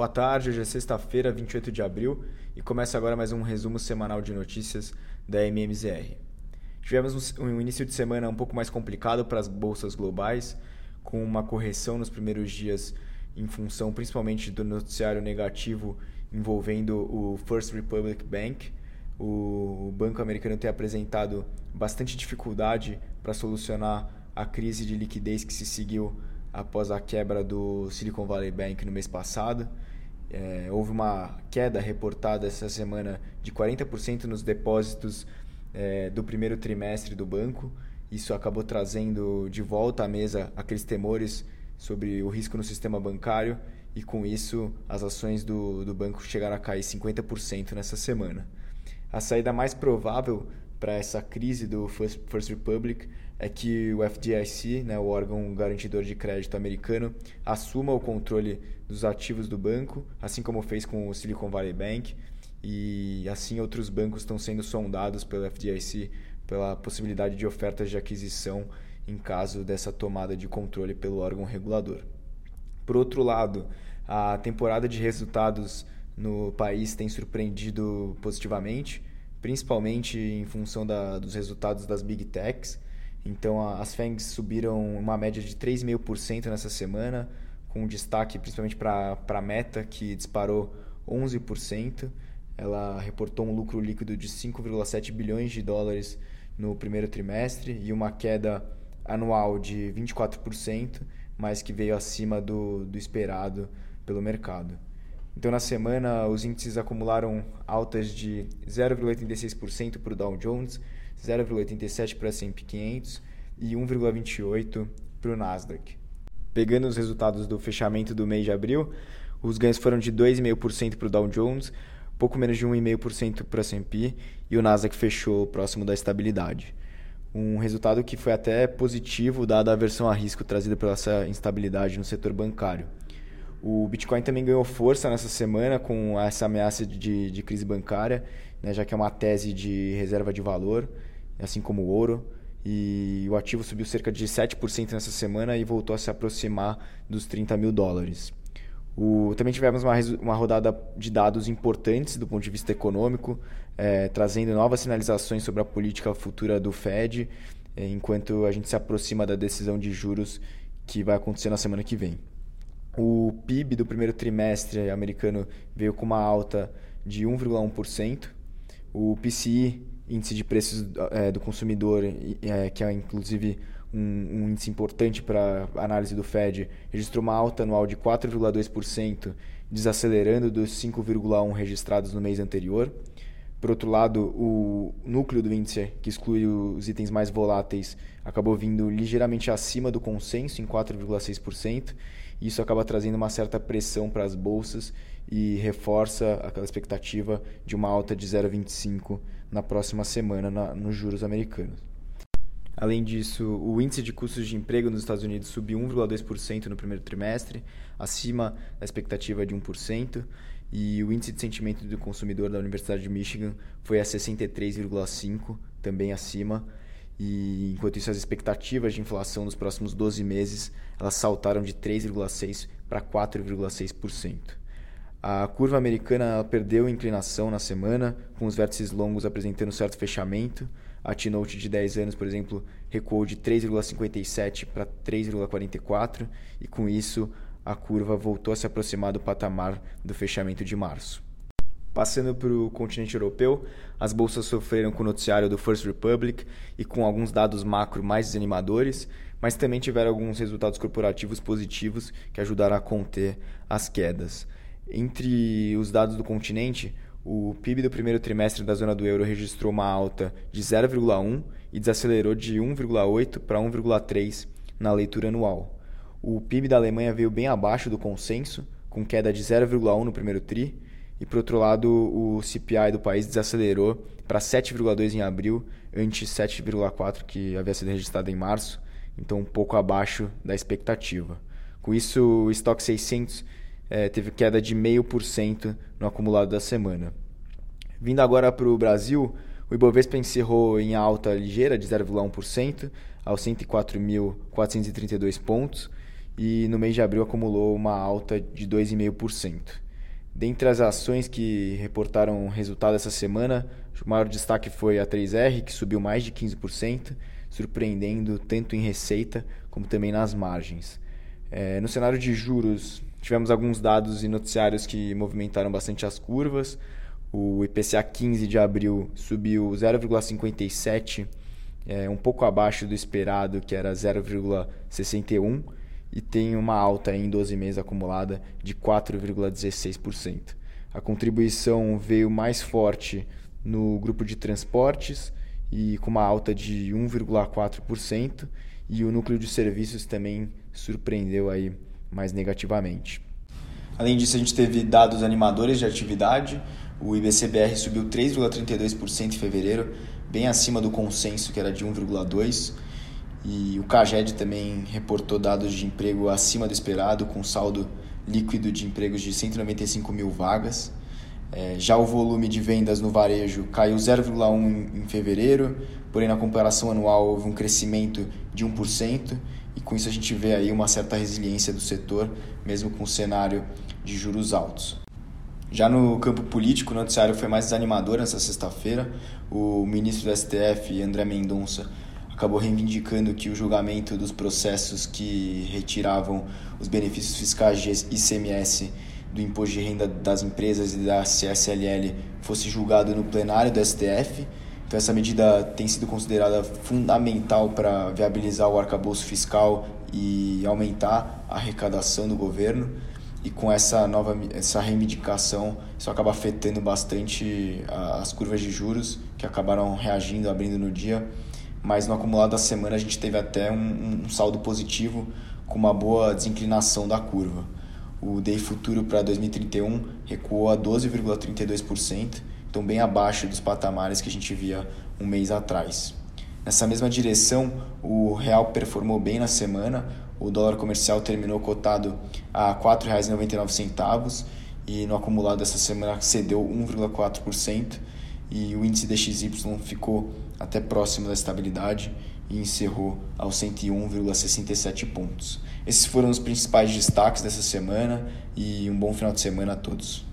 Boa tarde, hoje é sexta-feira, 28 de abril, e começa agora mais um resumo semanal de notícias da MMZR. Tivemos um início de semana um pouco mais complicado para as bolsas globais, com uma correção nos primeiros dias em função principalmente do noticiário negativo envolvendo o First Republic Bank. O banco americano tem apresentado bastante dificuldade para solucionar a crise de liquidez que se seguiu após a quebra do Silicon Valley Bank no mês passado. É, houve uma queda reportada essa semana de 40% nos depósitos é, do primeiro trimestre do banco. Isso acabou trazendo de volta à mesa aqueles temores sobre o risco no sistema bancário e com isso as ações do, do banco chegaram a cair 50% nessa semana. A saída mais provável para essa crise do First, First Republic é que o FDIC, né, o órgão garantidor de crédito americano, assuma o controle dos ativos do banco, assim como fez com o Silicon Valley Bank, e assim outros bancos estão sendo sondados pelo FDIC pela possibilidade de ofertas de aquisição em caso dessa tomada de controle pelo órgão regulador. Por outro lado, a temporada de resultados no país tem surpreendido positivamente principalmente em função da, dos resultados das Big Techs. Então, as FANGs subiram uma média de 3,5% nessa semana, com destaque principalmente para a Meta, que disparou 11%. Ela reportou um lucro líquido de 5,7 bilhões de dólares no primeiro trimestre e uma queda anual de 24%, mas que veio acima do, do esperado pelo mercado. Então, na semana, os índices acumularam altas de 0,86% para o Dow Jones, 0,87% para o S&P 500 e 1,28% para o Nasdaq. Pegando os resultados do fechamento do mês de abril, os ganhos foram de 2,5% para o Dow Jones, pouco menos de 1,5% para o S&P e o Nasdaq fechou próximo da estabilidade. Um resultado que foi até positivo, dada a aversão a risco trazida pela essa instabilidade no setor bancário. O Bitcoin também ganhou força nessa semana com essa ameaça de, de crise bancária, né, já que é uma tese de reserva de valor, assim como o ouro. E o ativo subiu cerca de 7% nessa semana e voltou a se aproximar dos 30 mil dólares. O, também tivemos uma, uma rodada de dados importantes do ponto de vista econômico, é, trazendo novas sinalizações sobre a política futura do Fed, é, enquanto a gente se aproxima da decisão de juros que vai acontecer na semana que vem. O PIB do primeiro trimestre americano veio com uma alta de 1,1%. O PCI, índice de preços é, do consumidor, é, que é inclusive um, um índice importante para a análise do Fed, registrou uma alta anual de 4,2%, desacelerando dos 5,1% registrados no mês anterior. Por outro lado, o núcleo do índice, que exclui os itens mais voláteis, acabou vindo ligeiramente acima do consenso, em 4,6%. Isso acaba trazendo uma certa pressão para as bolsas e reforça aquela expectativa de uma alta de 0,25 na próxima semana na, nos juros americanos. Além disso, o índice de custos de emprego nos Estados Unidos subiu 1,2% no primeiro trimestre, acima da expectativa de 1% e o índice de sentimento do consumidor da Universidade de Michigan foi a 63,5, também acima. E enquanto isso as expectativas de inflação nos próximos 12 meses, elas saltaram de 3,6 para 4,6%. A curva americana perdeu inclinação na semana, com os vértices longos apresentando certo fechamento. A T-Note de 10 anos, por exemplo, recuou de 3,57 para 3,44 e com isso a curva voltou a se aproximar do patamar do fechamento de março. Passando para o continente europeu, as bolsas sofreram com o noticiário do First Republic e com alguns dados macro mais desanimadores, mas também tiveram alguns resultados corporativos positivos que ajudaram a conter as quedas. Entre os dados do continente, o PIB do primeiro trimestre da zona do euro registrou uma alta de 0,1 e desacelerou de 1,8 para 1,3 na leitura anual. O PIB da Alemanha veio bem abaixo do consenso, com queda de 0,1 no primeiro TRI, e por outro lado, o CPI do país desacelerou para 7,2 em abril, ante 7,4 que havia sido registrado em março, então um pouco abaixo da expectativa. Com isso, o estoque 600 eh, teve queda de 0,5% no acumulado da semana. Vindo agora para o Brasil, o Ibovespa encerrou em alta ligeira de 0,1% aos 104.432 pontos, e no mês de abril acumulou uma alta de 2,5%. Dentre as ações que reportaram resultado essa semana, o maior destaque foi a 3R, que subiu mais de 15%, surpreendendo tanto em receita como também nas margens. É, no cenário de juros, tivemos alguns dados e noticiários que movimentaram bastante as curvas. O IPCA 15 de abril subiu 0,57, é, um pouco abaixo do esperado, que era 0,61 e tem uma alta em 12 meses acumulada de 4,16%. A contribuição veio mais forte no grupo de transportes e com uma alta de 1,4% e o núcleo de serviços também surpreendeu aí mais negativamente. Além disso, a gente teve dados animadores de atividade. O IBCBR subiu 3,32% em fevereiro, bem acima do consenso que era de 1,2%. E o CAGED também reportou dados de emprego acima do esperado, com saldo líquido de empregos de 195 mil vagas. É, já o volume de vendas no varejo caiu 0,1% em fevereiro, porém na comparação anual houve um crescimento de 1%, e com isso a gente vê aí uma certa resiliência do setor, mesmo com o cenário de juros altos. Já no campo político, o noticiário foi mais desanimador nessa sexta-feira. O ministro do STF, André Mendonça, acabou reivindicando que o julgamento dos processos que retiravam os benefícios fiscais de ICMS do imposto de renda das empresas e da CSLL fosse julgado no plenário do STF. Então essa medida tem sido considerada fundamental para viabilizar o arcabouço fiscal e aumentar a arrecadação do governo. E com essa nova essa reivindicação, isso acaba afetando bastante as curvas de juros que acabaram reagindo, abrindo no dia mas no acumulado da semana a gente teve até um, um saldo positivo com uma boa desinclinação da curva. O DEI futuro para 2031 recuou a 12,32%, então bem abaixo dos patamares que a gente via um mês atrás. Nessa mesma direção, o real performou bem na semana, o dólar comercial terminou cotado a R$ 4,99 e no acumulado dessa semana cedeu 1,4% e o índice DXY ficou até próximo da estabilidade e encerrou aos 101,67 pontos. Esses foram os principais destaques dessa semana e um bom final de semana a todos.